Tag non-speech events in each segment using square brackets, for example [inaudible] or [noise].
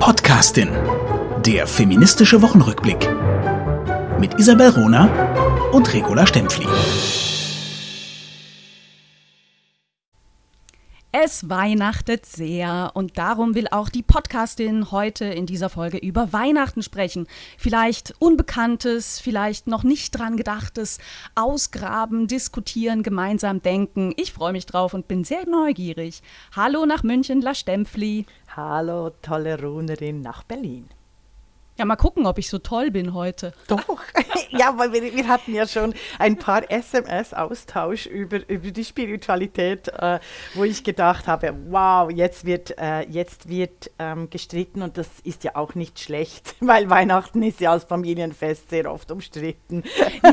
Podcastin. Der feministische Wochenrückblick. Mit Isabel Rona und Regula Stempfli. Es weihnachtet sehr und darum will auch die Podcastin heute in dieser Folge über Weihnachten sprechen. Vielleicht Unbekanntes, vielleicht noch nicht dran gedachtes, ausgraben, diskutieren, gemeinsam denken. Ich freue mich drauf und bin sehr neugierig. Hallo nach München, La Stempfli. Hallo, tolle Runerin nach Berlin. Ja, mal gucken, ob ich so toll bin heute. Doch. [laughs] ja, weil wir, wir, hatten ja schon ein paar SMS-Austausch über, über die Spiritualität, äh, wo ich gedacht habe, wow, jetzt wird, äh, jetzt wird ähm, gestritten und das ist ja auch nicht schlecht, [laughs] weil Weihnachten ist ja als Familienfest sehr oft umstritten.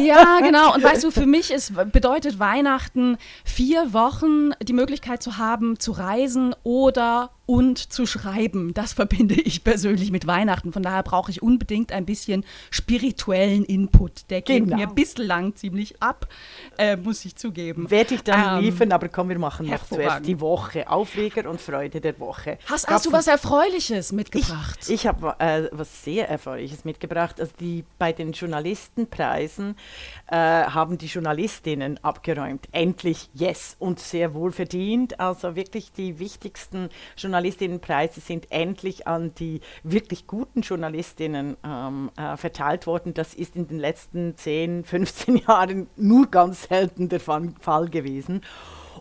ja, genau. Und weißt du, für mich ist, bedeutet Weihnachten vier Wochen die Möglichkeit zu haben, zu reisen oder und zu schreiben. Das verbinde ich persönlich mit Weihnachten. Von daher brauche ich unbedingt ein bisschen spirituellen Input. Der geht genau. mir bislang ziemlich ab, äh, muss ich zugeben. Werde ich dann ähm, liefern, aber komm, wir machen noch zuerst die Woche. Aufreger und Freude der Woche. Hast, hast du was Erfreuliches mitgebracht? Ich, ich habe äh, was sehr Erfreuliches mitgebracht. Also die, bei den Journalistenpreisen äh, haben die Journalistinnen abgeräumt. Endlich, yes, und sehr wohl verdient. Also wirklich die wichtigsten Journalistinnen Journalistinnenpreise sind endlich an die wirklich guten Journalistinnen ähm, äh, verteilt worden. Das ist in den letzten 10, 15 [laughs] Jahren nur ganz selten der Fall gewesen.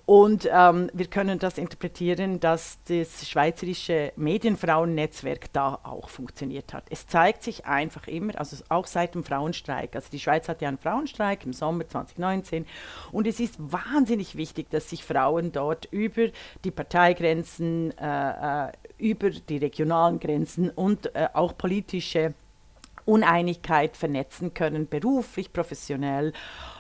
Und ähm, wir können das interpretieren, dass das schweizerische Medienfrauennetzwerk da auch funktioniert hat. Es zeigt sich einfach immer, also auch seit dem Frauenstreik, also die Schweiz hatte ja einen Frauenstreik im Sommer 2019 und es ist wahnsinnig wichtig, dass sich Frauen dort über die Parteigrenzen, äh, äh über die regionalen Grenzen und äh, auch politische Uneinigkeit vernetzen können, beruflich, professionell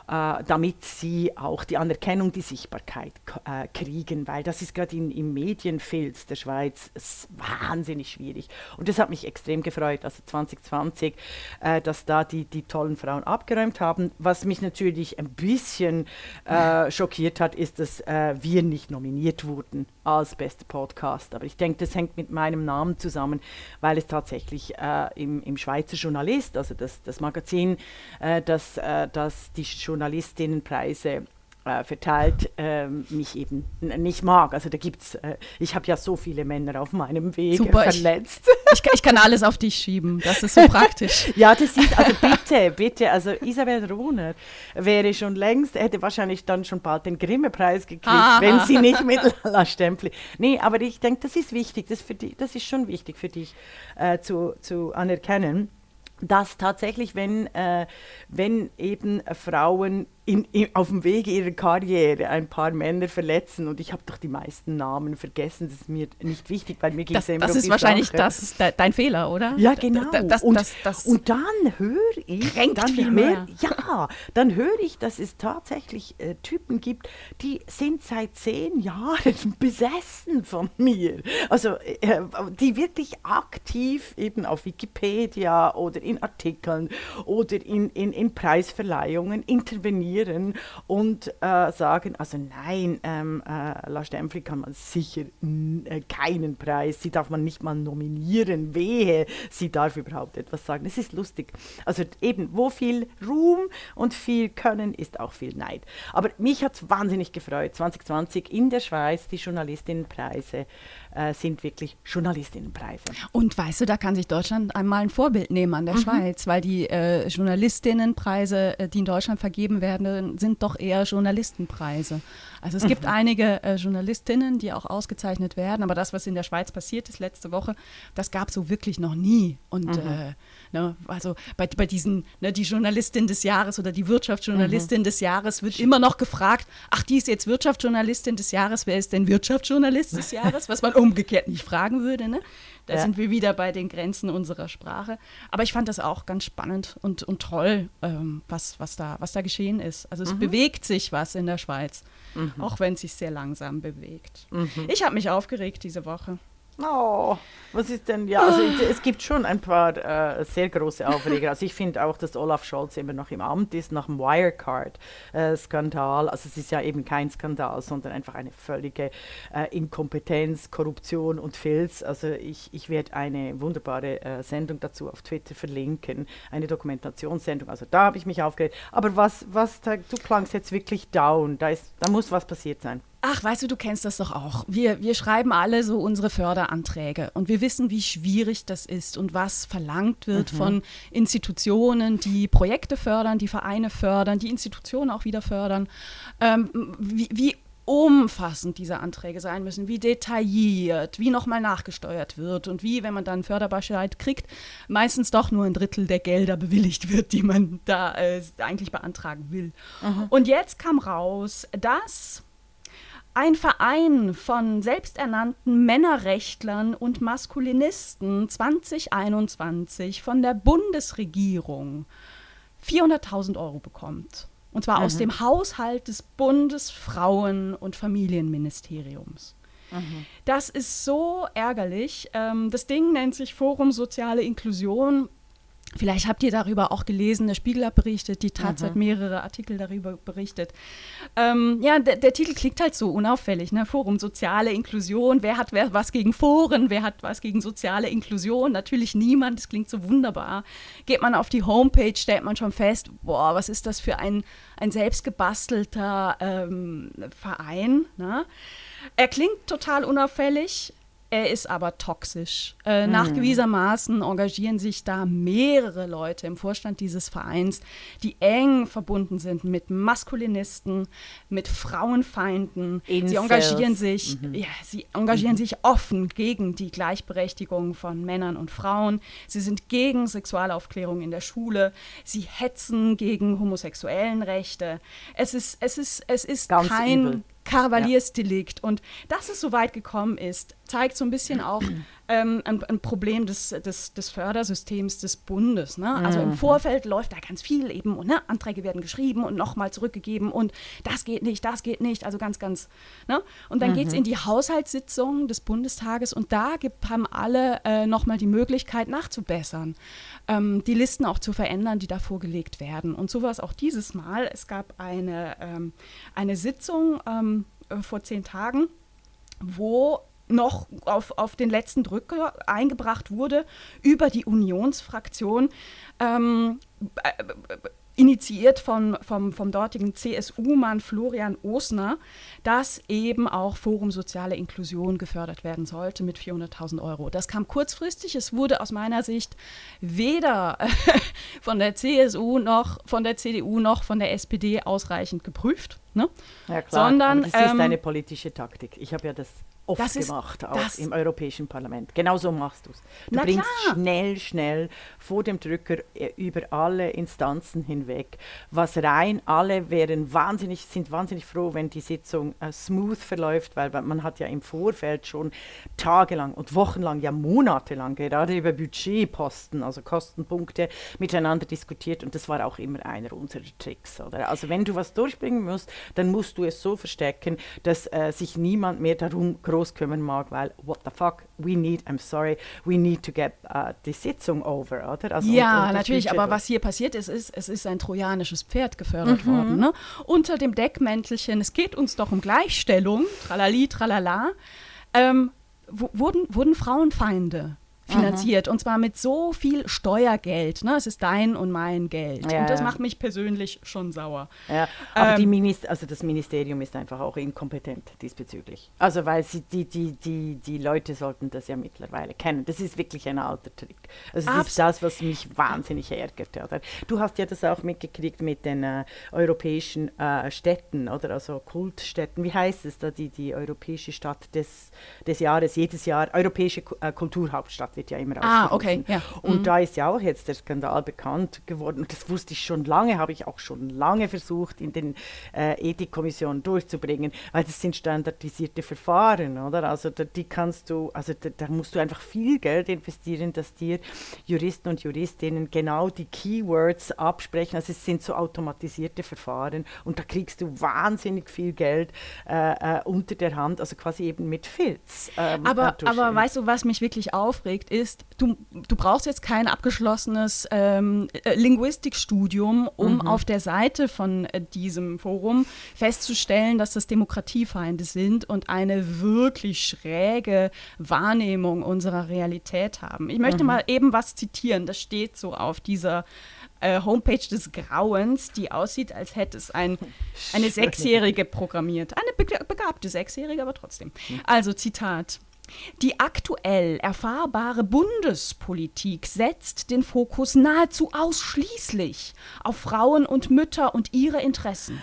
äh, damit sie auch die Anerkennung, die Sichtbarkeit äh, kriegen, weil das ist gerade im Medienfilz der Schweiz wahnsinnig schwierig. Und das hat mich extrem gefreut, also 2020, äh, dass da die, die tollen Frauen abgeräumt haben. Was mich natürlich ein bisschen äh, schockiert hat, ist, dass äh, wir nicht nominiert wurden als bester Podcast. Aber ich denke, das hängt mit meinem Namen zusammen, weil es tatsächlich äh, im, im Schweizer Journalist, also das, das Magazin, das, das die Journalisten Journalistinnenpreise äh, verteilt, äh, mich eben nicht mag. Also da gibt's, äh, ich habe ja so viele Männer auf meinem Weg Super, verletzt. Ich, ich, ich, kann alles auf dich schieben, das ist so [laughs] praktisch. ja, das ist, also bitte, bitte, also Isabel Rohner wäre schon längst, hätte wahrscheinlich dann schon bald den Grimme-Preis gekriegt, ah. wenn sie nicht mit [laughs] La Stempli. Nee, aber ich denke, das ist wichtig, das, für die, das ist schon wichtig für dich äh, zu, zu anerkennen dass tatsächlich, wenn, äh, wenn eben Frauen in, in, auf dem Wege ihrer Karriere ein paar Männer verletzen und ich habe doch die meisten Namen vergessen, das ist mir nicht wichtig, weil mir geht es ja immer Das um ist wahrscheinlich das ist de, dein Fehler, oder? Ja, genau. Da, das, und, das, das und dann höre ich, dann viel hör, mehr. ja, dann höre ich, dass es tatsächlich äh, Typen gibt, die sind seit zehn Jahren [laughs] besessen von mir. Also äh, die wirklich aktiv eben auf Wikipedia oder in Artikeln oder in, in, in Preisverleihungen intervenieren reagieren und äh, sagen, also nein, ähm, äh, La Stempfli kann man sicher äh, keinen Preis, sie darf man nicht mal nominieren, wehe, sie darf überhaupt etwas sagen. Es ist lustig. Also eben, wo viel Ruhm und viel Können ist auch viel Neid. Aber mich hat es wahnsinnig gefreut, 2020 in der Schweiz die Journalistinnenpreise äh, sind wirklich Journalistinnenpreise. Und weißt du, da kann sich Deutschland einmal ein Vorbild nehmen an der mhm. Schweiz, weil die äh, Journalistinnenpreise, äh, die in Deutschland vergeben werden, sind doch eher Journalistenpreise. Also es mhm. gibt einige äh, Journalistinnen, die auch ausgezeichnet werden, aber das, was in der Schweiz passiert ist letzte Woche, das gab es so wirklich noch nie. Und mhm. Äh, ne, also bei, bei diesen, ne, die Journalistin des Jahres oder die Wirtschaftsjournalistin mhm. des Jahres wird immer noch gefragt, ach, die ist jetzt Wirtschaftsjournalistin des Jahres, wer ist denn Wirtschaftsjournalist des Jahres? Was man umgekehrt nicht fragen würde. Ne? Da ja. sind wir wieder bei den Grenzen unserer Sprache. Aber ich fand das auch ganz spannend und, und toll, ähm, was, was, da, was da geschehen ist. Also es mhm. bewegt sich was in der Schweiz, mhm. auch wenn es sich sehr langsam bewegt. Mhm. Ich habe mich aufgeregt diese Woche. Oh, was ist denn, ja, also es gibt schon ein paar äh, sehr große Aufreger. Also ich finde auch, dass Olaf Scholz immer noch im Amt ist, nach dem Wirecard-Skandal. also es ist ja eben kein Skandal, sondern einfach eine völlige äh, Inkompetenz, Korruption und Filz. Also ich, ich werde eine wunderbare äh, Sendung dazu auf Twitter verlinken, eine Dokumentationssendung. Also da habe ich mich aufgeregt. Aber was, was, da, du klangst jetzt wirklich down, da, ist, da muss was passiert sein. Ach, weißt du, du kennst das doch auch. Wir, wir schreiben alle so unsere Förderanträge und wir wissen, wie schwierig das ist und was verlangt wird mhm. von Institutionen, die Projekte fördern, die Vereine fördern, die Institutionen auch wieder fördern. Ähm, wie, wie umfassend diese Anträge sein müssen, wie detailliert, wie nochmal nachgesteuert wird und wie, wenn man dann Förderbescheid kriegt, meistens doch nur ein Drittel der Gelder bewilligt wird, die man da äh, eigentlich beantragen will. Mhm. Und jetzt kam raus, dass ein Verein von selbsternannten Männerrechtlern und Maskulinisten 2021 von der Bundesregierung 400.000 Euro bekommt. Und zwar mhm. aus dem Haushalt des Bundesfrauen- und Familienministeriums. Mhm. Das ist so ärgerlich. Ähm, das Ding nennt sich Forum Soziale Inklusion Vielleicht habt ihr darüber auch gelesen, der Spiegel hat berichtet, die Taz mhm. hat mehrere Artikel darüber berichtet. Ähm, ja, der, der, Titel klingt halt so unauffällig, ne? Forum Soziale Inklusion, wer hat wer, was gegen Foren, wer hat was gegen soziale Inklusion? Natürlich niemand, das klingt so wunderbar. Geht man auf die Homepage, stellt man schon fest, boah, was ist das für ein, ein selbstgebastelter ähm, Verein, ne? Er klingt total unauffällig, er ist aber toxisch. Äh, mhm. Nachgewiesenermaßen engagieren sich da mehrere Leute im Vorstand dieses Vereins, die eng verbunden sind mit Maskulinisten, mit Frauenfeinden. Incels. Sie engagieren sich, mhm. ja, sie engagieren mhm. sich offen gegen die Gleichberechtigung von Männern und Frauen. Sie sind gegen Sexualaufklärung in der Schule. Sie hetzen gegen homosexuellen Rechte. Es ist, es ist, es ist Ganz kein übel. Kavaliersdelikt. Ja. Und dass es so weit gekommen ist, zeigt so ein bisschen auch ähm, ein, ein, Problem des, des, des, Fördersystems des Bundes. Ne? Also mhm. im Vorfeld läuft da ganz viel eben und ne? Anträge werden geschrieben und nochmal zurückgegeben und das geht nicht, das geht nicht. Also ganz, ganz. Ne? Und dann mhm. geht es in die Haushaltssitzung des Bundestages und da gibt, haben alle äh, nochmal die Möglichkeit nachzubessern, ähm, die Listen auch zu verändern, die da vorgelegt werden. Und so war es auch dieses Mal. Es gab eine, ähm, eine Sitzung ähm, äh, vor zehn Tagen, wo noch auf, auf den letzten Drücker eingebracht wurde über die Unionsfraktion. Ähm, äh, initiiert von, vom, vom dortigen CSU-Mann Florian Osner, dass eben auch Forum Soziale Inklusion gefördert werden sollte mit 400.000 Euro. Das kam kurzfristig. Es wurde aus meiner Sicht weder [laughs] von der CSU noch von der CDU noch von der SPD ausreichend geprüft. Ne? Ja, klar. Sondern, das ist ähm, eine politische Taktik. Ich habe ja das oft das ist, gemacht, auch im Europäischen Parlament. Genau so machst du es. Du bringst klar. schnell, schnell vor dem Drücker äh, über alle Instanzen hinweg, was rein, alle wären wahnsinnig, sind wahnsinnig froh, wenn die Sitzung äh, smooth verläuft, weil man hat ja im Vorfeld schon tagelang und wochenlang, ja monatelang gerade über Budgetposten, also Kostenpunkte miteinander diskutiert und das war auch immer einer unserer Tricks. Oder? Also wenn du was durchbringen musst, dann musst du es so verstecken, dass äh, sich niemand mehr darum groß kümmern mag, weil what the fuck, we need, I'm sorry, we need to get uh, die Sitzung over, oder? Also, ja, und, und natürlich, aber was hier passiert ist, ist, es ist ein trojanisches Pferd gefördert mhm. worden. Ne? Unter dem Deckmäntelchen, es geht uns doch um Gleichstellung, tralali, tralala, ähm, wurden, wurden Frauenfeinde finanziert. Mhm. Und zwar mit so viel Steuergeld. Ne? Es ist dein und mein Geld. Ja, und das macht mich persönlich schon sauer. Ja, aber ähm, die also das Ministerium ist einfach auch inkompetent diesbezüglich. Also weil sie, die, die, die, die Leute sollten das ja mittlerweile kennen. Das ist wirklich ein alter Trick. Also das ist das, was mich wahnsinnig ärgert. Oder? Du hast ja das auch mitgekriegt mit den äh, europäischen äh, Städten, oder? Also Kultstädten. Wie heißt es da, die, die europäische Stadt des, des Jahres, jedes Jahr, europäische äh, Kulturhauptstadt wird ja immer Ah, okay. Ja. Und mhm. da ist ja auch jetzt der Skandal bekannt geworden. Und das wusste ich schon lange, habe ich auch schon lange versucht, in den äh, Ethikkommissionen durchzubringen, weil das sind standardisierte Verfahren, oder? Also da, die kannst du, also da, da musst du einfach viel Geld investieren, dass dir Juristen und Juristinnen genau die Keywords absprechen. Also es sind so automatisierte Verfahren und da kriegst du wahnsinnig viel Geld äh, äh, unter der Hand, also quasi eben mit Filz. Ähm, aber, aber weißt du, was mich wirklich aufregt, ist, du, du brauchst jetzt kein abgeschlossenes ähm, äh, Linguistikstudium, um mhm. auf der Seite von äh, diesem Forum festzustellen, dass das Demokratiefeinde sind und eine wirklich schräge Wahrnehmung unserer Realität haben. Ich möchte mhm. mal eben was zitieren, das steht so auf dieser äh, Homepage des Grauens, die aussieht, als hätte es ein, eine [laughs] Sechsjährige programmiert. Eine begabte Sechsjährige, aber trotzdem. Hm. Also Zitat. Die aktuell erfahrbare Bundespolitik setzt den Fokus nahezu ausschließlich auf Frauen und Mütter und ihre Interessen.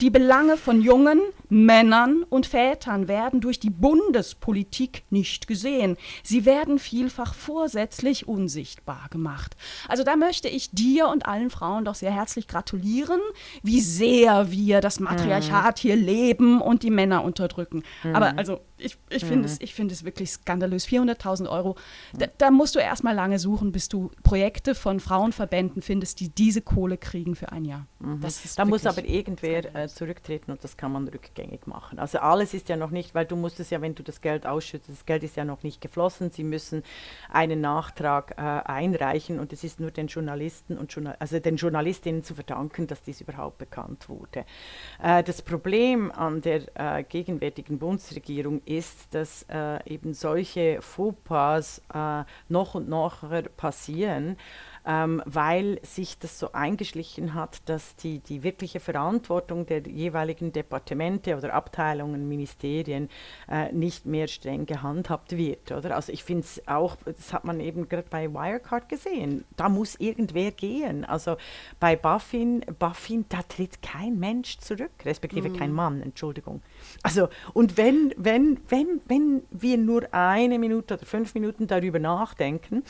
Die Belange von Jungen, Männern und Vätern werden durch die Bundespolitik nicht gesehen. Sie werden vielfach vorsätzlich unsichtbar gemacht. Also da möchte ich dir und allen Frauen doch sehr herzlich gratulieren, wie sehr wir das Matriarchat hier leben und die Männer unterdrücken. Aber mhm. also ich, ich finde es, find es wirklich skandalös. 400.000 Euro, da, da, musst du erstmal lange suchen, bis du Projekte von Frauenverbänden findest, die diese Kohle kriegen für ein Jahr. Mhm. da muss aber irgendwer äh, zurücktreten und das kann man rückgängig machen. Also alles ist ja noch nicht, weil du musst es ja, wenn du das Geld ausschüttest, das Geld ist ja noch nicht geflossen. Sie müssen einen Nachtrag äh, einreichen und es ist nur den Journalisten und Journal also den Journalistinnen zu verdanken, dass dies überhaupt bekannt wurde. Äh, das Problem an der äh, gegenwärtigen Bundesregierung ist, dass äh, eben solche Fauxpas äh, noch und noch passieren ähm, weil sich das so eingeschlichen hat, dass die, die wirkliche Verantwortung der jeweiligen Departemente oder Abteilungen, Ministerien äh, nicht mehr streng gehandhabt wird. Oder? Also ich finde es auch, das hat man eben gerade bei Wirecard gesehen, da muss irgendwer gehen. Also bei Buffin, Buffin da tritt kein Mensch zurück, respektive mhm. kein Mann, Entschuldigung. Also und wenn, wenn, wenn, wenn wir nur eine Minute oder fünf Minuten darüber nachdenken,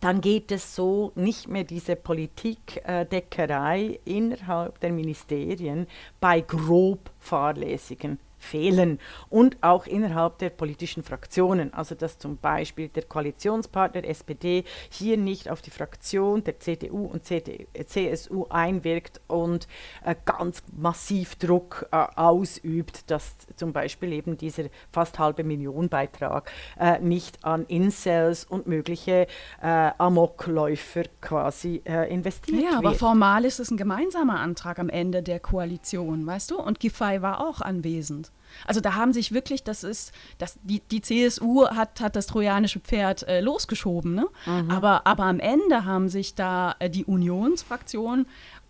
dann geht es so nicht mehr diese Politikdeckerei äh, innerhalb der Ministerien bei grob fahrlässigen fehlen und auch innerhalb der politischen Fraktionen. Also dass zum Beispiel der Koalitionspartner SPD hier nicht auf die Fraktion der CDU und CSU einwirkt und äh, ganz massiv Druck äh, ausübt, dass zum Beispiel eben dieser fast halbe Million Beitrag äh, nicht an Incels und mögliche äh, Amokläufer quasi äh, investiert ja, wird. Ja, aber formal ist es ein gemeinsamer Antrag am Ende der Koalition, weißt du? Und Giffey war auch anwesend. Also da haben sich wirklich, das ist, das, die, die CSU hat, hat das trojanische Pferd äh, losgeschoben, ne? Mhm. aber, aber am Ende haben sich da äh, die Unionsfraktion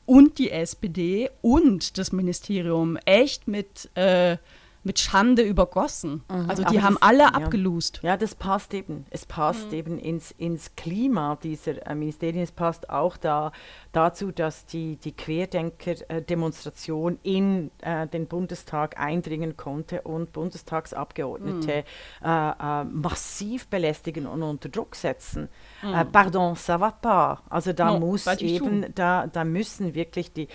und die SPD und das Ministerium echt mit äh, mit Schande übergossen. Mhm. Also die Aber haben das, alle ja. abgelust. Ja, das passt eben. Es passt mhm. eben ins, ins Klima dieser äh, Ministerien. Es passt auch da, dazu, dass die, die Querdenker-Demonstration in äh, den Bundestag eindringen konnte und Bundestagsabgeordnete mhm. äh, äh, massiv belästigen und unter Druck setzen. Äh, mhm. pardon, ça va pas. Also da no, muss eben, da, da müssen wirklich die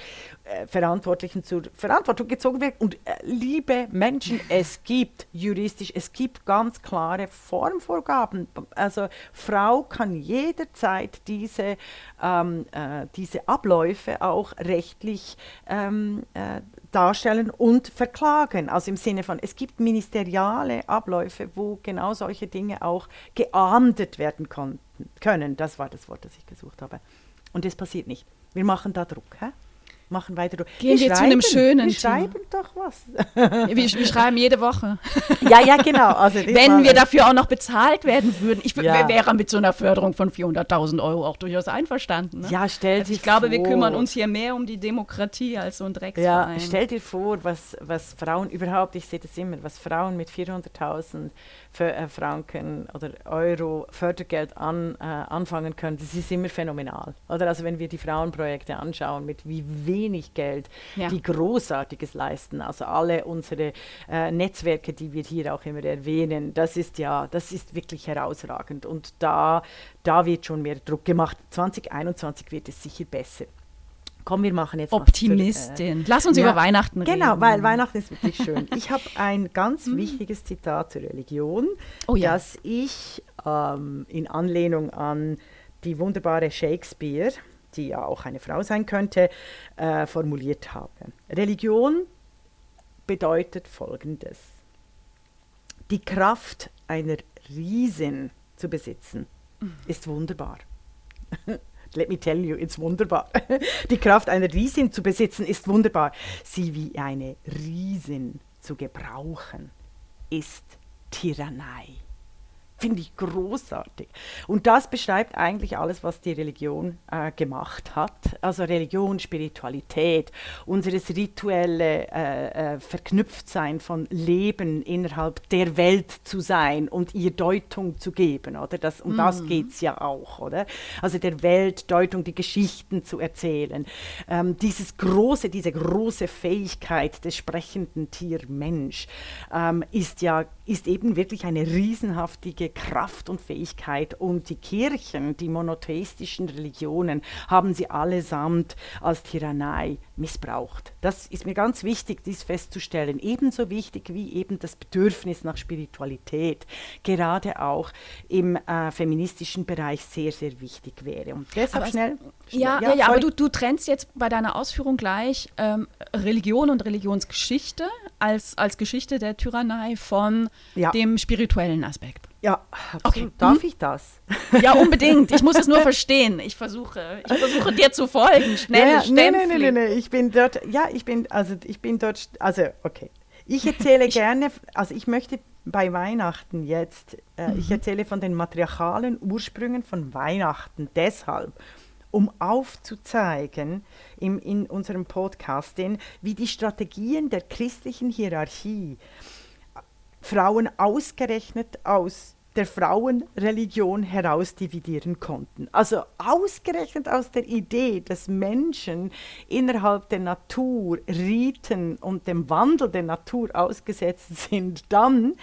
Verantwortlichen zur Verantwortung gezogen werden. Und liebe Menschen. Es gibt juristisch, es gibt ganz klare Formvorgaben. Also Frau kann jederzeit diese, ähm, äh, diese Abläufe auch rechtlich ähm, äh, darstellen und verklagen. Also im Sinne von, es gibt ministeriale Abläufe, wo genau solche Dinge auch geahndet werden können. Das war das Wort, das ich gesucht habe. Und das passiert nicht. Wir machen da Druck. Hä? Machen weiter. Gehen wir, wir zu einem schönen Wir schreiben doch was. wir, wir, schreiben jede Woche. [laughs] ja, ja, genau. Also Wenn wir dafür auch noch bezahlt werden würden. Ich ja. wäre mit so einer Förderung von 400.000 Euro auch durchaus einverstanden. Ne? Ja, stell also Ich glaube, wir kümmern uns hier mehr um die Demokratie als so ein Drecksverein. Ja, stell dir vor, was, was Frauen überhaupt, ich sehe das immer, was Frauen mit 400.000 äh, Franken oder Euro Fördergeld an, äh, anfangen können, das ist immer phänomenal. Oder also wenn wir die Frauenprojekte anschauen, mit wie wenig Geld, Ja. die Großartiges leisten. Also alle unsere äh, Netzwerke, die wir hier auch immer erwähnen, das ist ja, das ist wirklich herausragend. Und da, da wird schon mehr Druck gemacht. 2021 wird es sicher besser. Komm, wir machen jetzt was zur, äh, Optimistin. Lass uns ja, über Weihnachten reden. Genau, weil Weihnachten ist wirklich schön. Ich habe ein ganz [laughs] wichtiges Zitat zur Religion, Oh ja. das ich ähm, in Anlehnung an die wunderbare Shakespeare, die ja auch eine Frau sein könnte, äh, formuliert habe. Religion bedeutet Folgendes. Die Kraft einer Riesin zu besitzen, ist wunderbar. [laughs] Let me tell you, it's wunderbar. [laughs] Die Kraft einer Riesin zu besitzen ist wunderbar. Sie wie eine Riesin zu gebrauchen, ist Tyrannei. Finde ich großartig. Und das beschreibt eigentlich alles, was die Religion äh, gemacht hat. Also Religion, Spiritualität, unseres rituelle äh, äh, Verknüpftsein von Leben innerhalb der Welt zu sein und ihr Deutung zu geben. Oder? Das, um das geht es ja auch. Oder? Also der Welt Deutung, die Geschichten zu erzählen. Ähm, dieses große, diese große Fähigkeit des sprechenden Tier-Mensch ähm, ist ja ist eben wirklich eine riesenhaftige Kraft und Fähigkeit. Und die Kirchen, die monotheistischen Religionen, haben sie allesamt als Tyrannei missbraucht. Das ist mir ganz wichtig, dies festzustellen. Ebenso wichtig wie eben das Bedürfnis nach Spiritualität, gerade auch im äh, feministischen Bereich sehr, sehr wichtig wäre. Und deshalb Aber es- schnell. Ja, schnell- ja, ja, aber du, du trennst jetzt bei deiner Ausführung gleich ähm, Religion und Religionsgeschichte als, als Geschichte der Tyrannei von Ja. dem spirituellen Aspekt. Ja. Okay. Darf ich das? [laughs] Ja, unbedingt. Ich muss es nur [laughs] verstehen. Ich versuche, ich versuche dir zu folgen. Schnell, ja, nee, nee, Stempfli. nee, nee, ich bin dort, ja, ich bin, also ich bin dort, also okay. Ich erzähle [laughs] gerne, also ich möchte bei Weihnachten jetzt, äh, ich erzähle von den matriarchalen Ursprüngen von Weihnachten deshalb, um aufzuzeigen im, in unserem Podcast, den, wie die Strategien der christlichen Hierarchie Frauen ausgerechnet aus der Frauenreligion herausdividieren konnten. Also ausgerechnet aus der Idee, dass Menschen innerhalb der Natur, Riten und dem Wandel der Natur ausgesetzt sind, dann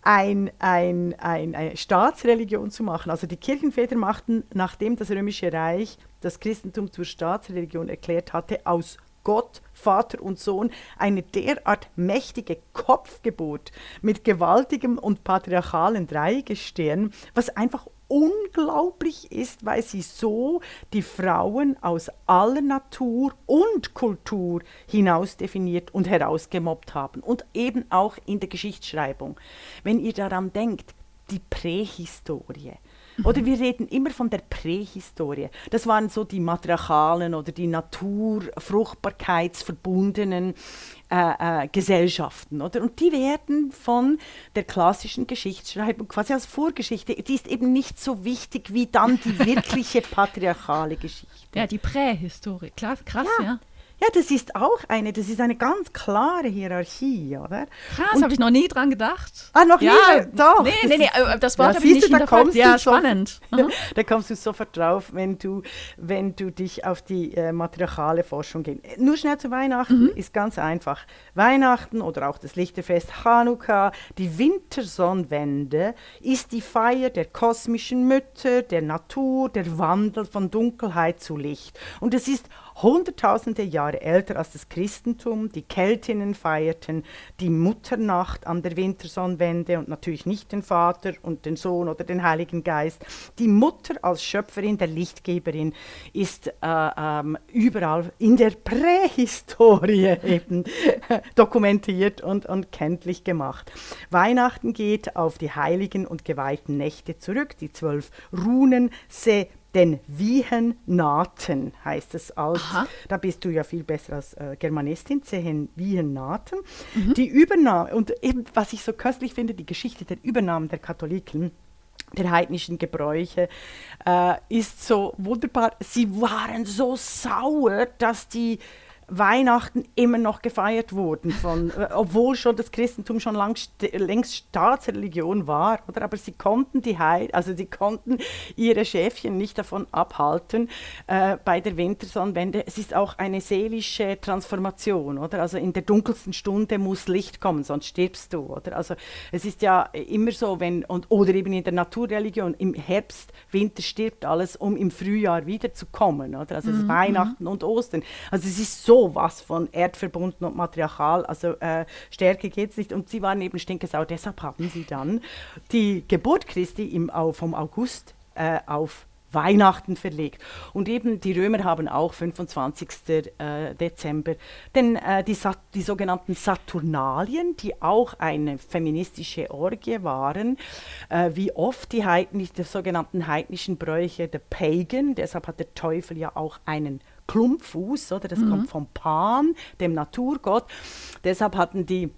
ein, ein, ein, eine Staatsreligion zu machen. Also die Kirchenväter machten, nachdem das Römische Reich das Christentum zur Staatsreligion erklärt hatte, aus Gott, Vater und Sohn eine derart mächtige Kopfgeburt mit gewaltigem und patriarchalen Dreigestirn, was einfach unglaublich ist, weil sie so die Frauen aus aller Natur und Kultur hinaus definiert und herausgemobbt haben und eben auch in der Geschichtsschreibung. Wenn ihr daran denkt, die Prähistorie. Oder wir reden immer von der Prähistorie. Das waren so die matriarchalen oder die naturfruchtbarkeitsverbundenen äh, äh, Gesellschaften. Oder? Und die werden von der klassischen Geschichtsschreibung quasi als Vorgeschichte, die ist eben nicht so wichtig wie dann die wirkliche [laughs] patriarchale Geschichte. Ja, die Prähistorie. Klar, krass, ja. Ja. Ja, das ist auch eine, das ist eine ganz klare Hierarchie, oder? Krass, habe ich noch nie dran gedacht. Ah, noch ja, nie? Doch. Nee, Das nee, nee, äh, das Wort Ja, habe ich nicht du, da kommst Ja, so- spannend. [laughs] Mhm. da kommst du sofort drauf, wenn du, wenn du dich auf die äh, matriarchale Forschung gehst. Nur schnell zu Weihnachten ist ganz einfach. Weihnachten oder auch das Lichterfest Chanukka, die Wintersonnenwende ist die Feier der kosmischen Mütter, der Natur, der Wandel von Dunkelheit zu Licht. Und es ist hunderttausende Jahre älter als das Christentum. Die Keltinnen feierten die Mutternacht an der Wintersonnenwende und natürlich nicht den Vater und den Sohn oder den Heiligen Geist. Die Mutter als Schöpferin, der Lichtgeberin, ist äh, ähm, überall in der Prähistorie [laughs] eben dokumentiert und, und kenntlich gemacht. Weihnachten geht auf die heiligen und geweihten Nächte zurück, die zwölf Runen, Se den Wiehen Naten heißt es als, Aha. da bist du ja viel besser als äh, Germanistin, Zehen Wiehen Naten. Die Übernahme, und eben, was ich so köstlich finde, die Geschichte der Übernahme der Katholiken, der heidnischen Gebräuche, äh, ist so wunderbar. Sie waren so sauer, dass die Weihnachten immer noch gefeiert wurden, von, [laughs] äh, obwohl schon das Christentum schon lang, längst Staatsreligion war, oder? Aber sie konnten die Heil, also sie konnten ihre Schäfchen nicht davon abhalten äh, bei der Wintersonnenwende. Es ist auch eine seelische Transformation, oder? Also in der dunkelsten Stunde muss Licht kommen, sonst stirbst du, oder? Also es ist ja immer so, wenn und oder eben in der Naturreligion im Herbst, Winter stirbt alles, um im Frühjahr wiederzukommen, oder? Also mhm. Weihnachten und Ostern. Also es ist so was von erdverbunden und matriarchal, also äh, stärker geht es nicht. Und sie waren eben Stinkesau, deshalb haben sie dann die Geburt Christi im, vom August äh, auf Weihnachten verlegt. Und eben die Römer haben auch 25. Äh, Dezember denn äh, die, die sogenannten Saturnalien, die auch eine feministische Orgie waren, äh, wie oft die, Heidn die sogenannten heidnischen Bräuche, der Pagan, deshalb hat der Teufel ja auch einen Klumpfuß, oder? Das mhm. kommt vom Pan, dem Naturgott. Deshalb hatten die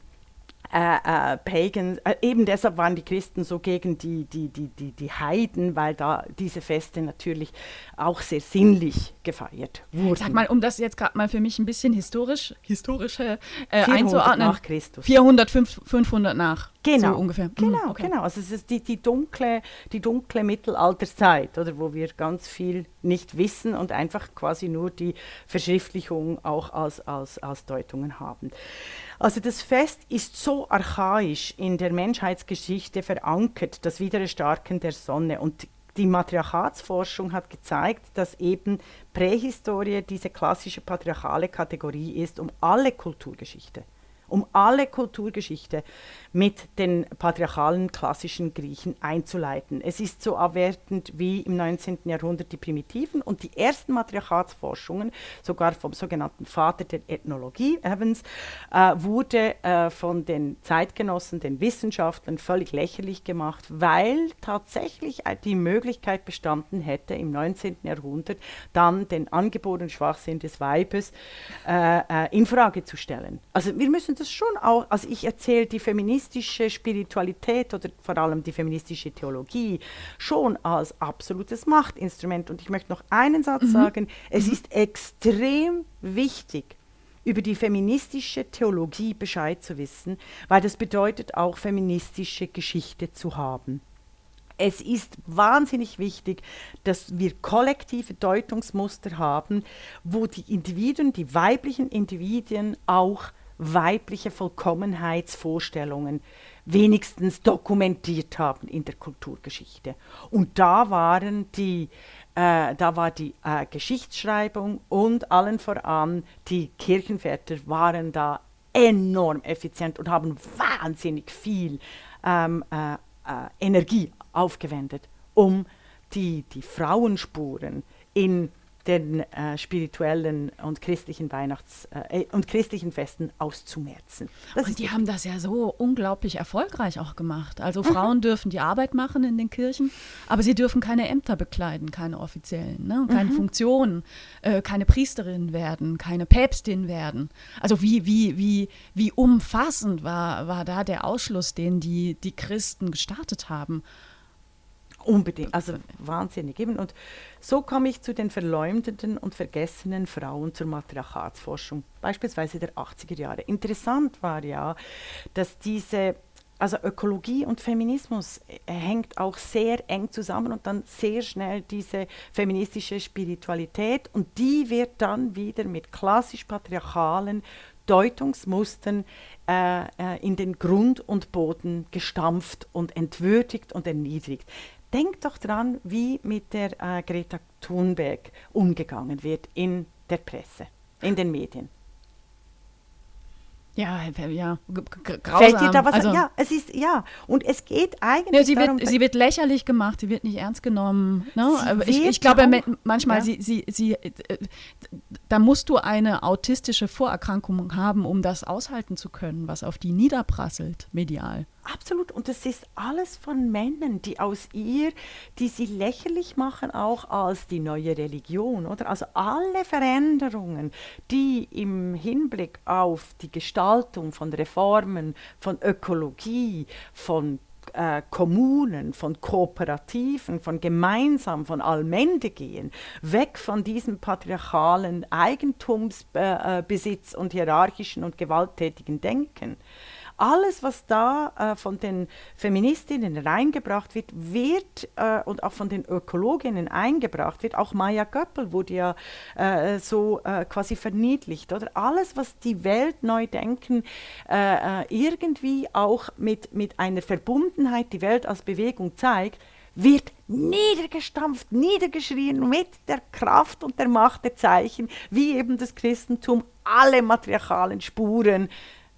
äh, äh, Pagans, äh, eben deshalb waren die Christen so gegen die, die, die, die, die Heiden, weil da diese Feste natürlich auch sehr sinnlich gefeiert wurden. Sag mal, um das jetzt gerade mal für mich ein bisschen historisch, historische äh, 400 einzuordnen. nach Christus. 400, 500 nach. Genau, so ungefähr. Mhm, genau, okay. genau. Also es ist die, die, dunkle, die dunkle Mittelalterzeit, oder wo wir ganz viel nicht wissen und einfach quasi nur die Verschriftlichung auch als, als, als Deutungen haben. Also das Fest ist so archaisch in der Menschheitsgeschichte verankert, das Wiedererstarken der Sonne. Und die Matriarchatsforschung hat gezeigt, dass eben Prähistorie diese klassische patriarchale Kategorie ist um alle Kulturgeschichte um alle Kulturgeschichte mit den patriarchalen klassischen Griechen einzuleiten. Es ist so abwertend wie im 19. Jahrhundert die Primitiven und die ersten Matriarchatsforschungen, sogar vom sogenannten Vater der Ethnologie, Evans, äh, wurde äh, von den Zeitgenossen, den Wissenschaftlern völlig lächerlich gemacht, weil tatsächlich die Möglichkeit bestanden hätte, im 19. Jahrhundert dann den angeborenen Schwachsinn des Weibes äh, äh, in Frage zu stellen. Also wir müssen das schon auch, also ich erzähle die feministische Spiritualität oder vor allem die feministische Theologie schon als absolutes Machtinstrument. Und ich möchte noch einen Satz mhm. sagen, es mhm. ist extrem wichtig, über die feministische Theologie Bescheid zu wissen, weil das bedeutet auch feministische Geschichte zu haben. Es ist wahnsinnig wichtig, dass wir kollektive Deutungsmuster haben, wo die Individuen, die weiblichen Individuen auch weibliche Vollkommenheitsvorstellungen wenigstens dokumentiert haben in der Kulturgeschichte. Und da waren die äh, da war die äh, Geschichtsschreibung und allen voran die Kirchenväter waren da enorm effizient und haben wahnsinnig viel ähm, äh, äh Energie aufgewendet, um die, die Frauenspuren in den äh, spirituellen und christlichen Weihnachts- äh, äh, und christlichen Festen auszumerzen. Das und die haben das ja so unglaublich erfolgreich auch gemacht. Also mhm. Frauen dürfen die Arbeit machen in den Kirchen, aber sie dürfen keine Ämter bekleiden, keine offiziellen, ne? keine mhm. Funktionen, äh, keine Priesterin werden, keine Päpstin werden. Also wie, wie, wie, wie umfassend war, war da der Ausschluss, den die, die Christen gestartet haben. Unbedingt, also wahnsinnig. Und so komme ich zu den verleumdeten und vergessenen Frauen zur Matriarchatsforschung, beispielsweise der 80er Jahre. Interessant war ja, dass diese, also Ökologie und Feminismus äh, hängt auch sehr eng zusammen und dann sehr schnell diese feministische Spiritualität und die wird dann wieder mit klassisch patriarchalen Deutungsmustern äh, äh, in den Grund und Boden gestampft und entwürdigt und erniedrigt. Denkt doch dran, wie mit der äh, Greta Thunberg umgegangen wird in der Presse, in den Medien. Ja, ja, grausam. Fällt dir da was also, Ja, es ist, ja. Und es geht eigentlich ja, sie darum... Wird, sie wird lächerlich gemacht, sie wird nicht ernst genommen. Ne? Ich, ich glaube auch, manchmal, ja. sie, sie, sie, äh, da musst du eine autistische Vorerkrankung haben, um das aushalten zu können, was auf die niederprasselt, medial. Absolut. Und das ist alles von Männern, die aus ihr, die sie lächerlich machen, auch als die neue Religion, oder? Also alle Veränderungen, die im Hinblick auf die Gestaltung von Reformen, von Ökologie, von äh, Kommunen, von Kooperativen, von gemeinsam, von Allmende gehen, weg von diesem patriarchalen Eigentumsbesitz äh, und hierarchischen und gewalttätigen Denken alles, was da äh, von den Feministinnen reingebracht wird, wird äh, und auch von den Ökologinnen eingebracht wird. Auch Maya Göppel wurde ja äh, so äh, quasi verniedlicht. Oder alles, was die Welt neu denken, äh, äh, irgendwie auch mit, mit einer Verbundenheit die Welt als Bewegung zeigt, wird niedergestampft, niedergeschrien mit der Kraft und der Macht der Zeichen, wie eben das Christentum alle matriarchalen Spuren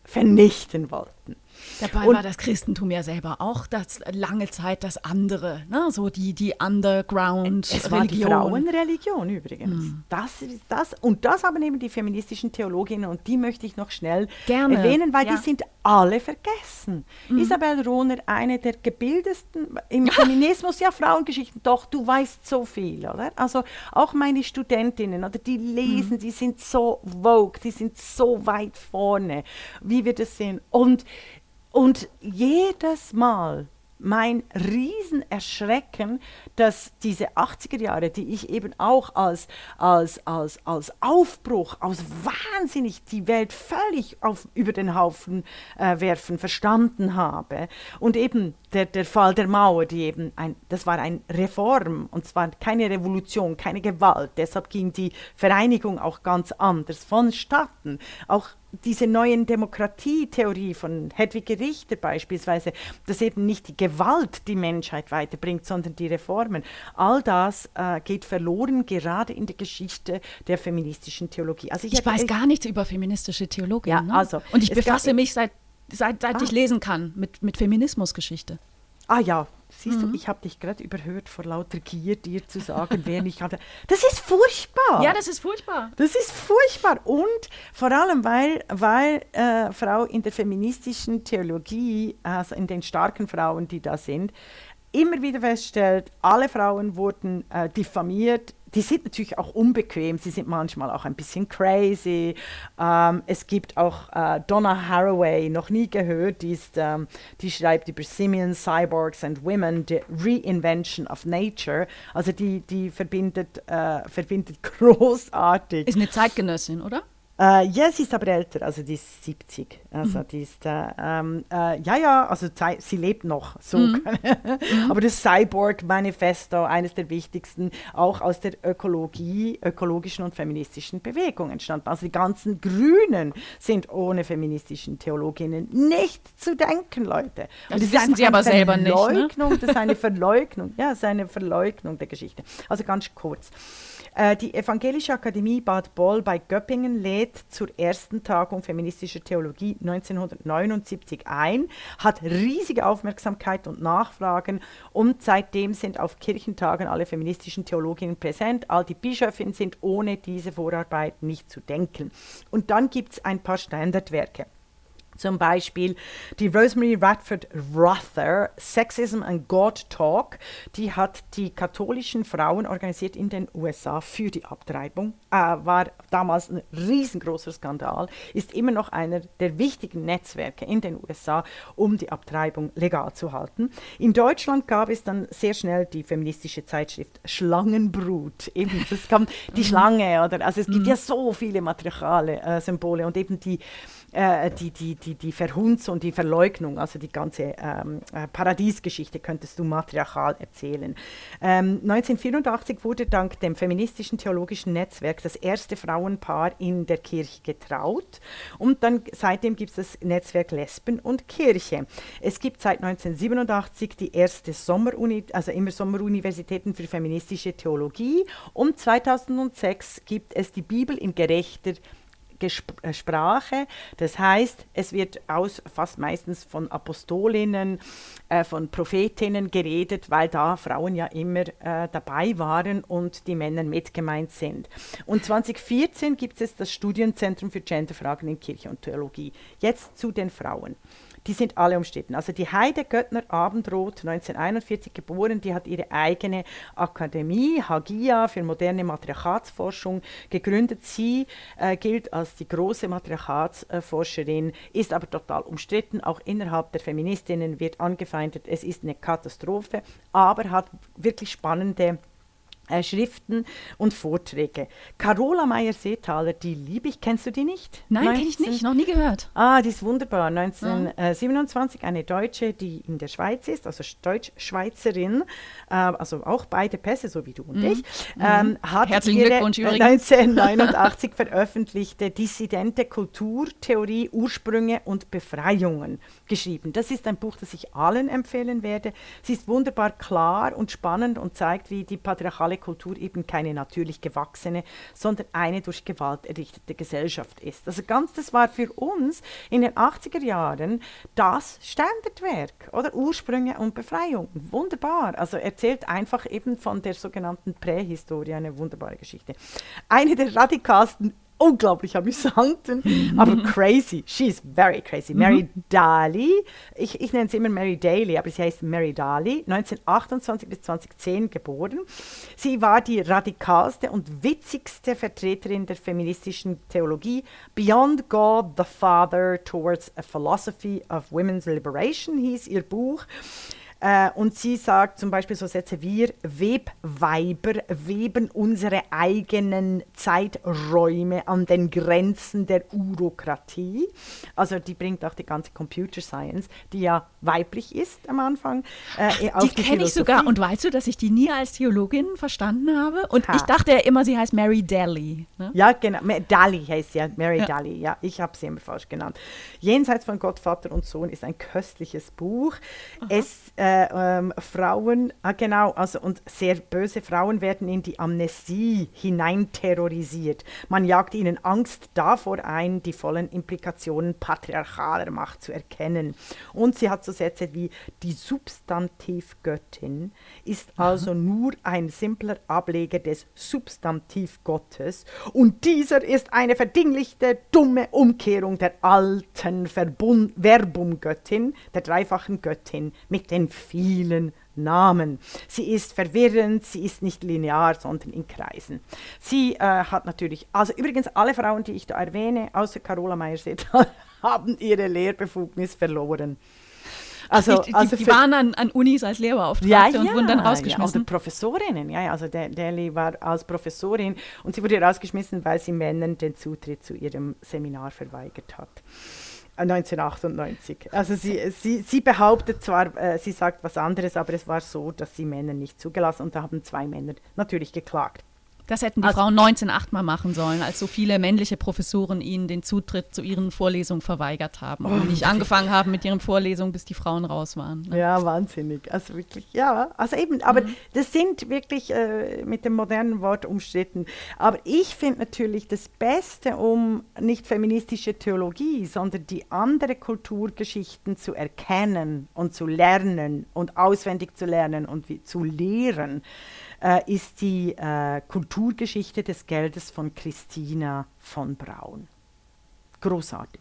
vernichten wollten. Dabei und war das Christentum ja selber auch das lange Zeit das andere, ne? so die, die Underground-Religion. Es war die Frauenreligion übrigens. Mm. Das das, und das haben eben die feministischen Theologinnen und die möchte ich noch schnell Gerne. erwähnen, weil ja. die sind alle vergessen. Mm. Isabel Rohner, eine der gebildetsten im Feminismus, ja Frauengeschichten, doch, du weißt so viel, oder? Also auch meine Studentinnen, oder die lesen, mm. die sind so vogue, die sind so weit vorne, wie wir das sehen. Und und jedes Mal mein Riesenerschrecken, dass diese 80er Jahre, die ich eben auch als, als, als, als Aufbruch, als wahnsinnig die Welt völlig auf, über den Haufen äh, werfen, verstanden habe. Und eben der, der Fall der Mauer, die eben ein, das war eine Reform und zwar keine Revolution, keine Gewalt. Deshalb ging die Vereinigung auch ganz anders vonstatten. Auch diese neuen Demokratietheorie von Hedwig Richter beispielsweise, dass eben nicht die Gewalt die Menschheit weiterbringt, sondern die Reformen. All das äh, geht verloren, gerade in der Geschichte der feministischen Theologie. Also ich, ich weiß gar nichts über feministische Theologie. Ja, ne? also, Und ich befasse mich seit, seit, seit ah. ich lesen kann mit, mit Feminismusgeschichte. Ah ja, siehst mhm. du, ich habe dich gerade überhört vor lauter Gier, dir zu sagen, wer nicht hatte. Das ist furchtbar. Ja, das ist furchtbar. Das ist furchtbar. Und vor allem, weil, weil äh, Frau in der feministischen Theologie, also in den starken Frauen, die da sind, immer wieder feststellt, alle Frauen wurden äh, diffamiert, die sind natürlich auch unbequem, sie sind manchmal auch ein bisschen crazy. Ähm, es gibt auch äh, Donna Haraway, noch nie gehört, die, ist, ähm, die schreibt über Simians, Cyborgs and Women, The Reinvention of Nature. Also die, die verbindet, äh, verbindet [laughs] großartig. Ist eine Zeitgenössin, oder? Äh, ja, sie ist aber älter, also die ist 70. Also mhm. die ist, äh, ähm, äh, ja, ja, also sie lebt noch so. Mhm. [laughs] aber das Cyborg Manifesto, eines der wichtigsten, auch aus der Ökologie, ökologischen und feministischen Bewegung entstanden. Also die ganzen Grünen sind ohne feministischen Theologinnen nicht zu denken, Leute. Und das, das wissen sie aber selber nicht. Ne? Das ist eine Verleugnung, ja, das ist eine Verleugnung der Geschichte. Also ganz kurz. Äh, die Evangelische Akademie Bad Boll bei Göppingen lädt zur ersten Tagung feministischer Theologie 1979 ein, hat riesige Aufmerksamkeit und Nachfragen und seitdem sind auf Kirchentagen alle feministischen Theologinnen präsent. All die Bischöfinnen sind ohne diese Vorarbeit nicht zu denken. Und dann gibt es ein paar Standardwerke. Zum Beispiel die Rosemary Radford Rother, Sexism and God Talk, die hat die katholischen Frauen organisiert in den USA für die Abtreibung, äh, war damals ein riesengroßer Skandal, ist immer noch einer der wichtigen Netzwerke in den USA, um die Abtreibung legal zu halten. In Deutschland gab es dann sehr schnell die feministische Zeitschrift Schlangenbrut, eben das kam die. [laughs] Schlange, oder also es gibt mhm. ja so viele matriarchale äh, Symbole und eben die äh, die, die, die, die Verhunzung, die Verleugnung, also die ganze ähm, äh, Paradiesgeschichte könntest du matriarchal erzählen. Ähm, 1984 wurde dank dem feministischen theologischen Netzwerk das erste Frauenpaar in der Kirche getraut und dann seitdem gibt es das Netzwerk Lesben und Kirche. Es gibt seit 1987 die erste Sommeruni, also immer Sommeruniversitäten für feministische Theologie und 2006 gibt es die Bibel in gerechter Sprache. Das heißt, es wird aus, fast meistens von Apostolinnen, äh, von Prophetinnen geredet, weil da Frauen ja immer äh, dabei waren und die Männer mitgemeint sind. Und 2014 gibt es das Studienzentrum für Genderfragen in Kirche und Theologie. Jetzt zu den Frauen. Die sind alle umstritten. Also die Heide Göttner Abendroth, 1941 geboren, die hat ihre eigene Akademie, Hagia, für moderne Matriarchatsforschung gegründet. Sie äh, gilt als die große Matriarchatsforscherin, ist aber total umstritten. Auch innerhalb der Feministinnen wird angefeindet, es ist eine Katastrophe, aber hat wirklich spannende äh, Schriften und Vorträge. Carola Meyer-Seethaler, die liebe ich. Kennst du die nicht? Nein, kenne ich nicht, noch nie gehört. Ah, die ist wunderbar. 1927 eine Deutsche, die in der Schweiz ist, also Deutsch-Schweizerin, äh, also auch beide Pässe, so wie du und mhm. ich, ähm, hat Herzlichen ihre Glückwunsch übrigens. [laughs] 1989 veröffentlichte Dissidente Kulturtheorie, Ursprünge und Befreiungen geschrieben. Das ist ein Buch, das ich allen empfehlen werde. Sie ist wunderbar klar und spannend und zeigt, wie die patriarchale Kultur eben keine natürlich gewachsene, sondern eine durch Gewalt errichtete Gesellschaft ist. Also ganz, das war für uns in den 80er Jahren das Standardwerk, oder Ursprünge und Befreiung. Wunderbar. Also erzählt einfach eben von der sogenannten Prähistorie eine wunderbare Geschichte. Eine der radikalsten unglaublich amüsanten, aber crazy. She's very crazy. Mary mhm. Daly, ich, ich nenne sie immer Mary Daly, aber sie heißt Mary Daly, 1928 bis 2010 geboren. Sie war die radikalste und witzigste Vertreterin der feministischen Theologie. Beyond God the Father Towards a Philosophy of Women's Liberation hieß ihr Buch. Äh, und sie sagt zum Beispiel so Sätze, wir Webweiber weben unsere eigenen Zeiträume an den Grenzen der Urokratie. Also die bringt auch die ganze Computer Science, die ja weiblich ist am Anfang. Äh, Ach, die, die kenne ich sogar. Und weißt du, dass ich die nie als Theologin verstanden habe? Und ha. ich dachte ja immer, sie heißt Mary Daly. Ne? Ja, genau. Daly heißt sie ja, Mary ja. Daly. Ja, ich habe sie immer falsch genannt. Jenseits von Gott, Vater und Sohn ist ein köstliches Buch. Aha. Es äh, äh, ähm, Frauen, ah, genau, also und sehr böse Frauen werden in die Amnesie hineinterrorisiert. Man jagt ihnen Angst davor ein, die vollen Implikationen patriarchaler Macht zu erkennen. Und sie hat so Sätze wie die Substantivgöttin ist also nur ein simpler Ableger des Substantivgottes und dieser ist eine verdinglichte, dumme Umkehrung der alten Verbund Verbumgöttin, der dreifachen Göttin mit den vielen Namen. Sie ist verwirrend, sie ist nicht linear, sondern in Kreisen. Sie äh, hat natürlich, also übrigens alle Frauen, die ich da erwähne, außer Carola Meyer-Seeth, [laughs] haben ihre Lehrbefugnis verloren. Also, die, die, also die waren an, an, Unis als Lehrbeauftragte ja, und wurden dann rausgeschmissen. Ja, oder Professorinnen, ja, also Deli war als Professorin und sie wurde rausgeschmissen, weil sie Männern den Zutritt zu ihrem Seminar verweigert hat. 1998. Also sie, sie, sie behauptet zwar, äh, sie sagt was anderes, aber es war so, dass sie Männer nicht zugelassen und da haben zwei Männer natürlich geklagt. Das hätten die also, Frauen 1908 mal machen sollen, als so viele männliche Professoren ihnen den Zutritt zu ihren Vorlesungen verweigert haben oh, und nicht angefangen haben mit ihren Vorlesungen, bis die Frauen raus waren. Ne? Ja, wahnsinnig. Also wirklich, ja. Also eben, aber mhm. das sind wirklich äh, mit dem modernen Wort umstritten. Aber ich finde natürlich das Beste, um nicht feministische Theologie, sondern die andere Kulturgeschichten zu erkennen und zu lernen und auswendig zu lernen und zu lehren äh, ist die äh, Kulturgeschichte des Geldes von Christina von Braun. Großartig.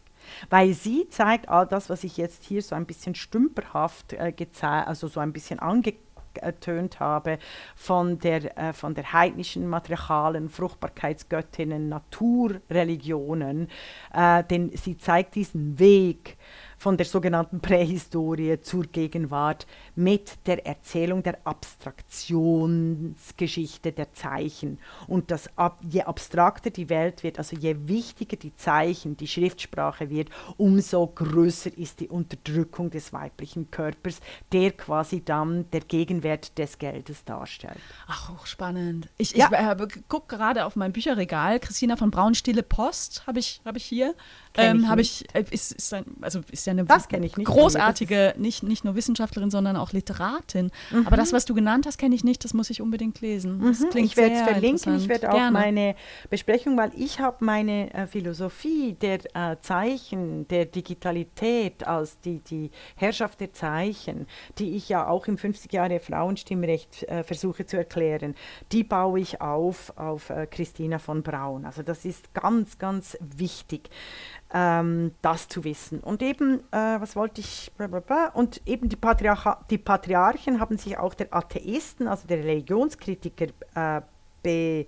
Weil sie zeigt all das, was ich jetzt hier so ein bisschen stümperhaft äh, also so ein bisschen angetönt habe, von der, äh, von der heidnischen, matriarchalen Fruchtbarkeitsgöttinnen, Naturreligionen, äh, denn sie zeigt diesen Weg von der sogenannten Prähistorie zur Gegenwart mit der Erzählung der Abstraktionsgeschichte der Zeichen. Und das, je abstrakter die Welt wird, also je wichtiger die Zeichen, die Schriftsprache wird, umso größer ist die Unterdrückung des weiblichen Körpers, der quasi dann der Gegenwert des Geldes darstellt. Ach, hochspannend. Ich, ja. ich äh, gucke gerade auf mein Bücherregal. Christina von Braun, Stille Post habe ich, hab ich hier. Ähm, habe ich, äh, ist, ist, ein, also ist ja eine nicht, großartige, nicht, nicht nur Wissenschaftlerin, sondern auch Literatin. Mhm. Aber das, was du genannt hast, kenne ich nicht, das muss ich unbedingt lesen. Mhm. ich werde es verlinken, ich werde auch Gerne. meine Besprechung, weil ich habe meine äh, Philosophie der äh, Zeichen, der Digitalität als die, die Herrschaft der Zeichen, die ich ja auch im 50 Jahre Frauenstimmrecht äh, versuche zu erklären, die baue ich auf auf äh, Christina von Braun. Also das ist ganz, ganz wichtig. Ähm, das zu wissen. Und eben, äh, was wollte ich, und eben die, Patriarcha die Patriarchen haben sich auch der Atheisten, also der Religionskritiker, äh, be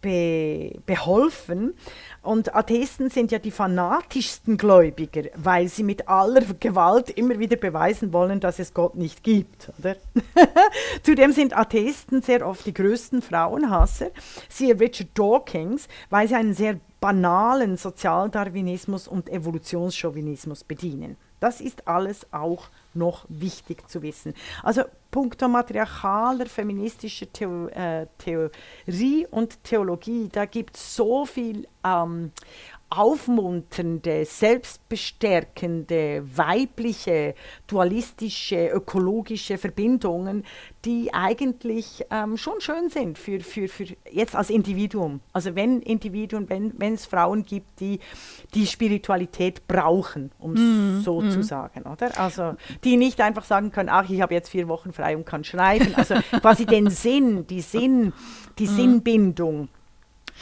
be beholfen. Und Atheisten sind ja die fanatischsten Gläubiger, weil sie mit aller Gewalt immer wieder beweisen wollen, dass es Gott nicht gibt. [laughs] Zudem sind Atheisten sehr oft die größten Frauenhasser. Siehe Richard Dawkins, weil sie einen sehr banalen Sozialdarwinismus und Evolutionschauvinismus bedienen. Das ist alles auch noch wichtig zu wissen. Also punkto matriarchaler feministischer äh, Theorie und Theologie, da gibt es so viel ähm, aufmunternde, selbstbestärkende, weibliche, dualistische, ökologische Verbindungen, die eigentlich ähm, schon schön sind für, für, für jetzt als Individuum. Also wenn Individuen, wenn es Frauen gibt, die die Spiritualität brauchen, um es mm, so mm. zu sagen, oder? Also die nicht einfach sagen können, ach, ich habe jetzt vier Wochen frei und kann schreiben. Also quasi den Sinn, die Sinn, die [laughs] mm. Sinnbindung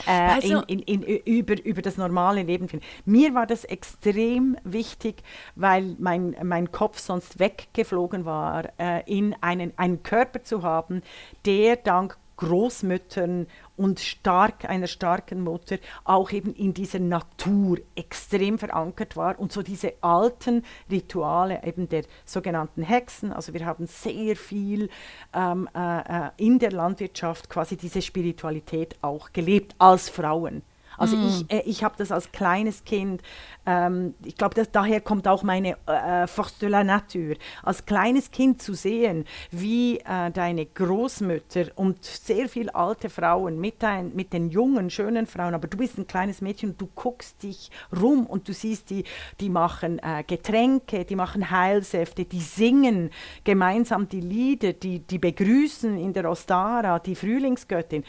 äh, in, in, in, über, über das normale Leben finden. Mir war das extrem wichtig, weil mein, mein Kopf sonst weggeflogen war, äh, in einen, einen Körper zu haben, der dank Großmüttern und stark einer starken Mutter auch eben in dieser Natur extrem verankert war und so diese alten Rituale eben der sogenannten Hexen, also wir haben sehr viel ähm, äh, äh in der Landwirtschaft quasi diese Spiritualität auch gelebt als Frauen. Also mm. ich, äh, ich habe das als kleines Kind, ähm, ich glaube, daher kommt auch meine äh, Force de la Nature, als kleines Kind zu sehen, wie äh, deine Großmütter und sehr viele alte Frauen mit, dein, mit den jungen, schönen Frauen, aber du bist ein kleines Mädchen und du guckst dich rum und du siehst, die, die machen äh, Getränke, die machen Heilsäfte, die singen gemeinsam die Lieder, die, die begrüßen in der Ostara, die Frühlingsgöttin.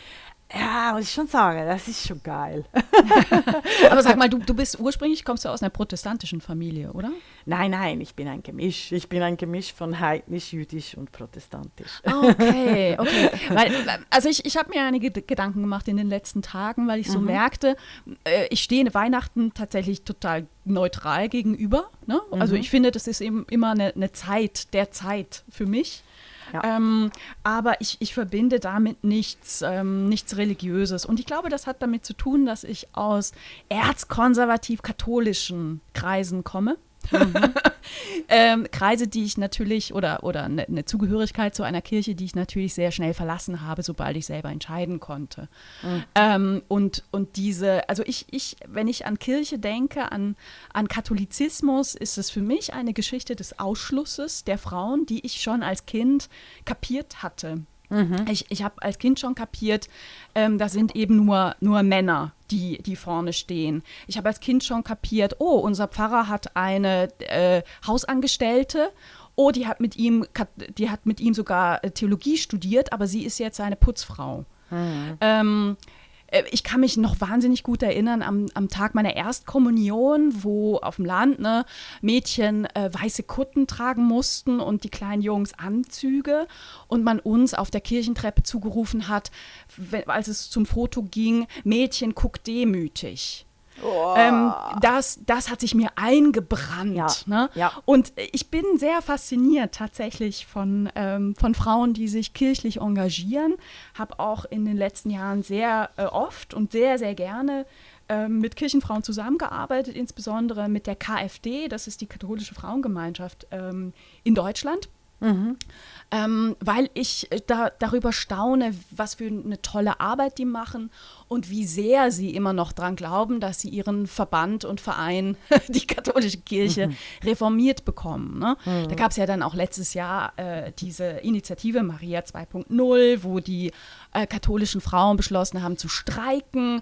Ja, muss ich schon sagen, das ist schon geil. [laughs] Aber sag [laughs] mal, du, du bist ursprünglich, kommst du aus einer protestantischen Familie, oder? Nein, nein, ich bin ein Gemisch. Ich bin ein Gemisch von heidnisch, jüdisch und protestantisch. Okay, [laughs] okay. Weil, also ich, ich habe mir einige Gedanken gemacht in den letzten Tagen, weil ich so mhm. merkte, äh, ich stehe Weihnachten tatsächlich total neutral gegenüber. Ne? Also mhm. Ich finde, das ist eben immer eine, eine Zeit der Zeit für mich. Ja. Ähm, aber ich, ich verbinde damit nichts, ähm, nichts Religiöses. Und ich glaube, das hat damit zu tun, dass ich aus erzkonservativ-katholischen Kreisen komme. Mhm. [laughs] ähm, Kreise, die ich natürlich, oder, oder eine ne Zugehörigkeit zu einer Kirche, die ich natürlich sehr schnell verlassen habe, sobald ich selber entscheiden konnte. Mhm. Ähm, und, und diese, also ich, ich, wenn ich an Kirche denke, an, an Katholizismus, ist es für mich eine Geschichte des Ausschlusses der Frauen, die ich schon als Kind kapiert hatte. Mhm. Ich, ich habe als Kind schon kapiert, ähm, da sind eben nur, nur Männer, die, die vorne stehen. Ich habe als Kind schon kapiert, oh, unser Pfarrer hat eine äh, Hausangestellte oh, die hat mit ihm, die hat mit ihm sogar äh, Theologie studiert, aber sie ist jetzt seine Putzfrau. Mhm. Ähm, äh, ich kann mich noch wahnsinnig gut erinnern am, am Tag meiner Erstkommunion, wo auf dem Land ne, Mädchen äh, weiße Kutten tragen mussten und die kleinen Jungs Anzüge und man uns auf der Kirchentreppe zugerufen hat, als es zum Foto ging, Mädchen guckt demütig. Oh. Ähm, das, das hat sich mir eingebrannt. Ja. Ne? Ja. Und ich bin sehr fasziniert tatsächlich von, ähm, von Frauen, die sich kirchlich engagieren. Habe auch in den letzten Jahren sehr äh, oft und sehr, sehr gerne ähm, mit Kirchenfrauen zusammengearbeitet, insbesondere mit der KfD, das ist die katholische Frauengemeinschaft ähm, in Deutschland. Mhm. Ähm, weil ich äh, da, darüber staune, was für eine tolle Arbeit die machen und wie sehr sie immer noch daran glauben, dass sie ihren Verband und Verein, [laughs] die katholische Kirche, mhm. reformiert bekommen. Ne? Mhm. Da gab es ja dann auch letztes Jahr äh, diese Initiative Maria 2.0, wo die äh, katholischen Frauen beschlossen haben zu streiken.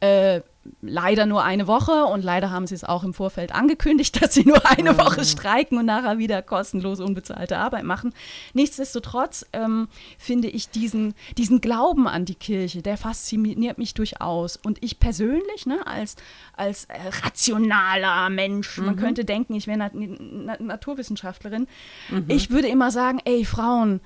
Äh, leider nur eine Woche und leider haben sie es auch im Vorfeld angekündigt, [laughs] dass sie nur eine mhm. Woche streiken und nachher wieder kostenlos unbezahlte Arbeit machen. Nichtsdestotrotz ähm, finde ich diesen, diesen Glauben an die Kirche, der fasziniert mich durchaus. Und ich persönlich, ne, als, als rationaler Mensch, mhm. man könnte denken, ich wäre Na Na Naturwissenschaftlerin, mhm. ich würde immer sagen, ey Frauen,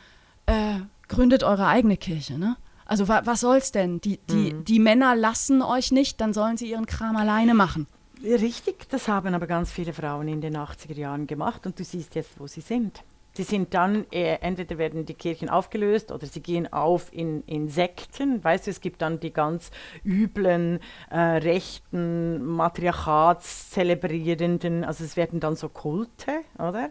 äh, gründet eure eigene Kirche, ne? Also wa was soll's denn? Die, die, mhm. die Männer lassen euch nicht, dann sollen sie ihren Kram alleine machen. Richtig, das haben aber ganz viele Frauen in den 80er Jahren gemacht und du siehst jetzt, wo sie sind. Sie sind dann, äh, entweder werden die Kirchen aufgelöst oder sie gehen auf in, in Sekten. Weißt du, es gibt dann die ganz üblen, äh, rechten, Matriarchats-zelebrierenden, also es werden dann so Kulte, oder?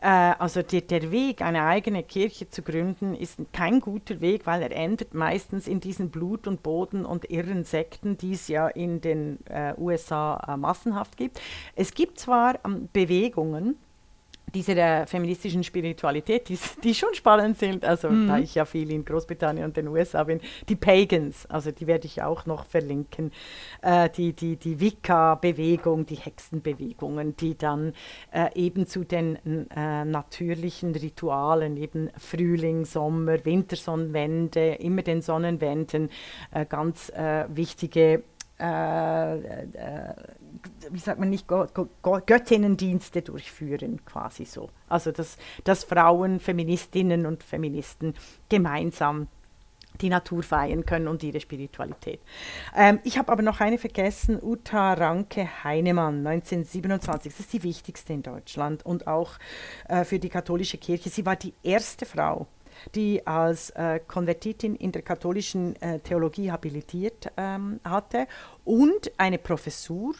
Äh, also die, der Weg, eine eigene Kirche zu gründen, ist kein guter Weg, weil er endet meistens in diesen Blut- und Boden- und irren Sekten, die es ja in den äh, USA äh, massenhaft gibt. Es gibt zwar ähm, Bewegungen, dieser feministischen Spiritualität, die, die schon spannend sind, also mhm. da ich ja viel in Großbritannien und den USA bin, die Pagans, also die werde ich auch noch verlinken, äh, die, die, die Wicca-Bewegung, die Hexenbewegungen, die dann äh, eben zu den äh, natürlichen Ritualen, eben Frühling, Sommer, Wintersonnenwende, immer den Sonnenwenden, äh, ganz äh, wichtige äh, äh, wie sagt man nicht, Göttinnendienste durchführen, quasi so. Also dass, dass Frauen, Feministinnen und Feministen gemeinsam die Natur feiern können und ihre Spiritualität. Ähm, ich habe aber noch eine vergessen, Uta Ranke Heinemann, 1927. Das ist die wichtigste in Deutschland und auch äh, für die katholische Kirche. Sie war die erste Frau, die als äh, Konvertitin in der katholischen äh, Theologie habilitiert ähm, hatte und eine Professur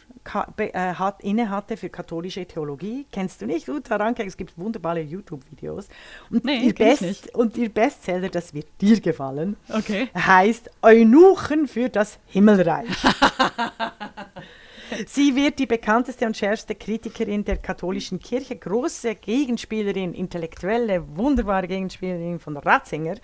äh, hat, innehatte für katholische Theologie. Kennst du nicht, Uta Ranke? Es gibt wunderbare YouTube-Videos. Und, nee, ihr Best, und ihr Bestseller, das wird dir gefallen, okay. heißt Eunuchen für das Himmelreich. [laughs] Sie wird die bekannteste und schärfste Kritikerin der katholischen Kirche, große Gegenspielerin, intellektuelle, wunderbare Gegenspielerin von Ratzinger.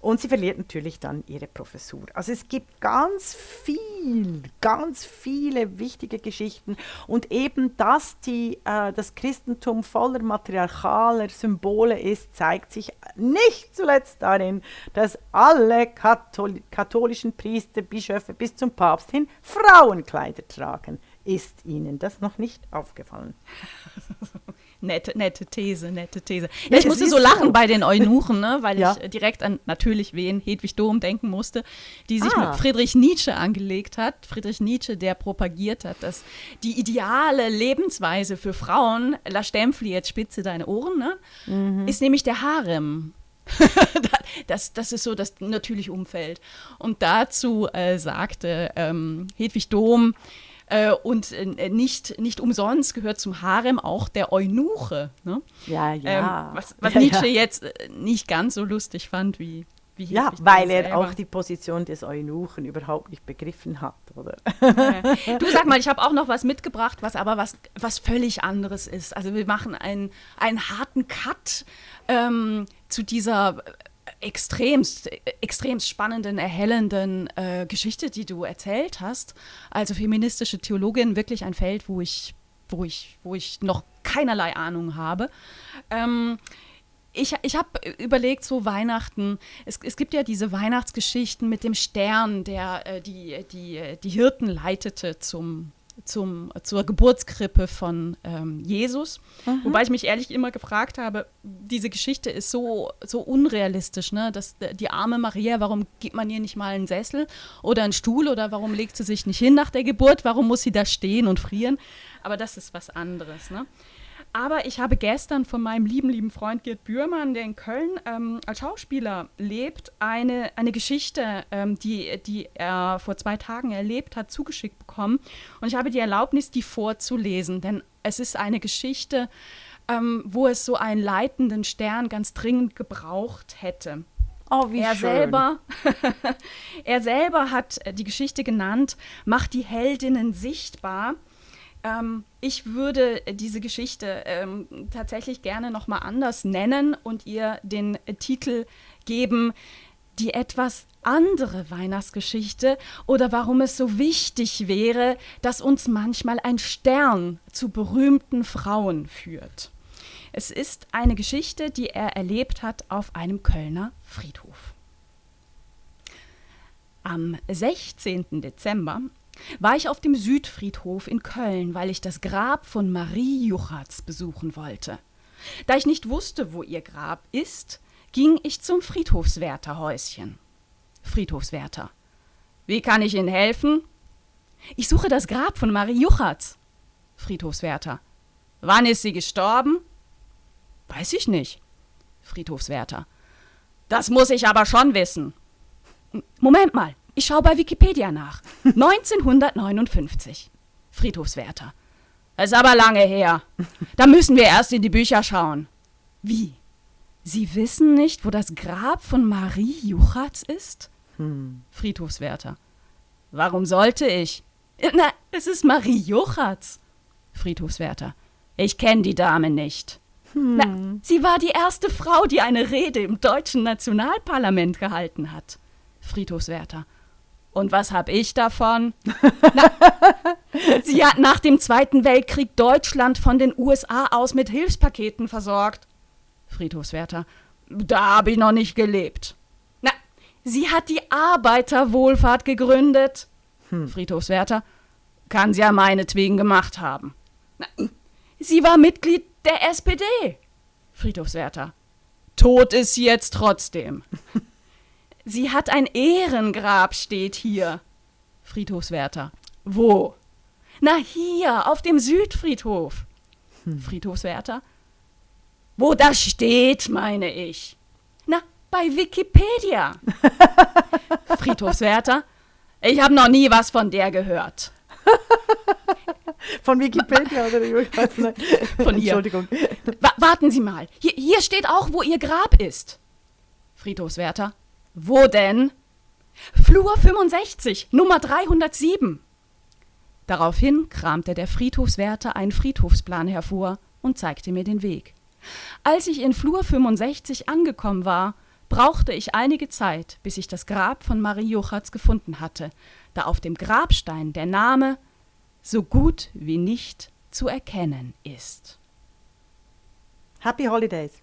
Und sie verliert natürlich dann ihre Professur. Also es gibt ganz viel, ganz viele wichtige Geschichten. Und eben, dass die, äh, das Christentum voller matriarchaler Symbole ist, zeigt sich nicht zuletzt darin, dass alle Kathol katholischen Priester, Bischöfe bis zum Papst hin Frauenkleider tragen. Ist Ihnen das noch nicht aufgefallen? [laughs] nette, nette These, nette These. Ja, ich musste so lachen so. bei den Eunuchen, ne, weil ja. ich direkt an natürlich wen Hedwig Dom denken musste, die sich ah. mit Friedrich Nietzsche angelegt hat. Friedrich Nietzsche, der propagiert hat, dass die ideale Lebensweise für Frauen, La Stempfli, jetzt spitze deine Ohren, ne, mhm. ist nämlich der Harem. [laughs] das, das ist so das natürliche Umfeld. Und dazu äh, sagte ähm, Hedwig Dom, äh, und äh, nicht, nicht umsonst gehört zum Harem auch der Eunuche. Ne? Ja, ja. Ähm, was, was ja, Nietzsche ja. jetzt äh, nicht ganz so lustig fand wie. wie ja, weil er selber. auch die Position des Eunuchen überhaupt nicht begriffen hat, oder? Ja. Du sag mal, ich habe auch noch was mitgebracht, was aber was, was völlig anderes ist. Also wir machen einen, einen harten Cut ähm, zu dieser extremst, extremst spannenden, erhellenden äh, Geschichte, die du erzählt hast. Also feministische Theologin, wirklich ein Feld, wo ich, wo ich, wo ich noch keinerlei Ahnung habe. Ähm, ich, ich habe überlegt, so Weihnachten, es, es gibt ja diese Weihnachtsgeschichten mit dem Stern, der äh, die, die, die Hirten leitete zum, zum, zur Geburtskrippe von ähm, Jesus. Mhm. Wobei ich mich ehrlich immer gefragt habe, diese Geschichte ist so, so unrealistisch, ne? dass die arme Maria, warum gibt man ihr nicht mal einen Sessel oder einen Stuhl oder warum legt sie sich nicht hin nach der Geburt, warum muss sie da stehen und frieren? Aber das ist was anderes. Ne? Aber ich habe gestern von meinem lieben, lieben Freund Gerd Bührmann, der in Köln ähm, als Schauspieler lebt, eine, eine Geschichte, ähm, die, die er vor zwei Tagen erlebt hat, zugeschickt bekommen. Und ich habe die Erlaubnis, die vorzulesen, denn es ist eine Geschichte, ähm, wo es so einen leitenden Stern ganz dringend gebraucht hätte. Oh, wie er schön. selber, [laughs] er selber hat die Geschichte genannt, macht die Heldinnen sichtbar ähm, ich würde diese Geschichte ähm, tatsächlich gerne noch mal anders nennen und ihr den äh, Titel geben, die etwas andere Weihnachtsgeschichte oder warum es so wichtig wäre, dass uns manchmal ein Stern zu berühmten Frauen führt. Es ist eine Geschichte, die er erlebt hat auf einem Kölner Friedhof. Am 16. Dezember war ich auf dem Südfriedhof in Köln, weil ich das Grab von Marie Juchatz besuchen wollte. Da ich nicht wusste, wo ihr Grab ist, ging ich zum Friedhofswärterhäuschen. Friedhofswärter. Wie kann ich Ihnen helfen? Ich suche das Grab von Marie Juchatz. Friedhofswärter. Wann ist sie gestorben? Weiß ich nicht. Friedhofswärter. Das muss ich aber schon wissen. Moment mal, ich schaue bei Wikipedia nach. [laughs] 1959. Friedhofswärter. Ist aber lange her. Da müssen wir erst in die Bücher schauen. Wie? Sie wissen nicht, wo das Grab von Marie Juchatz ist? Hm. Friedhofswärter. Warum sollte ich? Na, es ist Marie Juchatz. Friedhofswärter. Ich kenne die Dame nicht. Hm. Na, sie war die erste Frau, die eine Rede im deutschen Nationalparlament gehalten hat. Friedhofswärter. Und was hab ich davon? [laughs] Na, sie hat nach dem Zweiten Weltkrieg Deutschland von den USA aus mit Hilfspaketen versorgt. Friedhofswärter. Da habe ich noch nicht gelebt. Na, sie hat die Arbeiterwohlfahrt gegründet. Hm. Friedhofswärter. Kann sie ja meinetwegen gemacht haben. Na, sie war Mitglied der SPD. Friedhofswärter. Tot ist sie jetzt trotzdem. [laughs] sie hat ein Ehrengrab, steht hier. Friedhofswärter. Wo? Na hier, auf dem Südfriedhof. Hm. Friedhofswärter. Wo das steht, meine ich. Na, bei Wikipedia. [laughs] Friedhofswärter. Ich habe noch nie was von der gehört. Von Wikipedia oder [laughs] Von ihr. Entschuldigung. Wa warten Sie mal. Hier, hier steht auch, wo ihr Grab ist. Friedhofswärter. Wo denn? Flur 65, Nummer 307. Daraufhin kramte der Friedhofswärter einen Friedhofsplan hervor und zeigte mir den Weg. Als ich in Flur 65 angekommen war, brauchte ich einige Zeit, bis ich das Grab von Marie Juchatz gefunden hatte, da auf dem Grabstein der Name so gut wie nicht zu erkennen ist. Happy Holidays.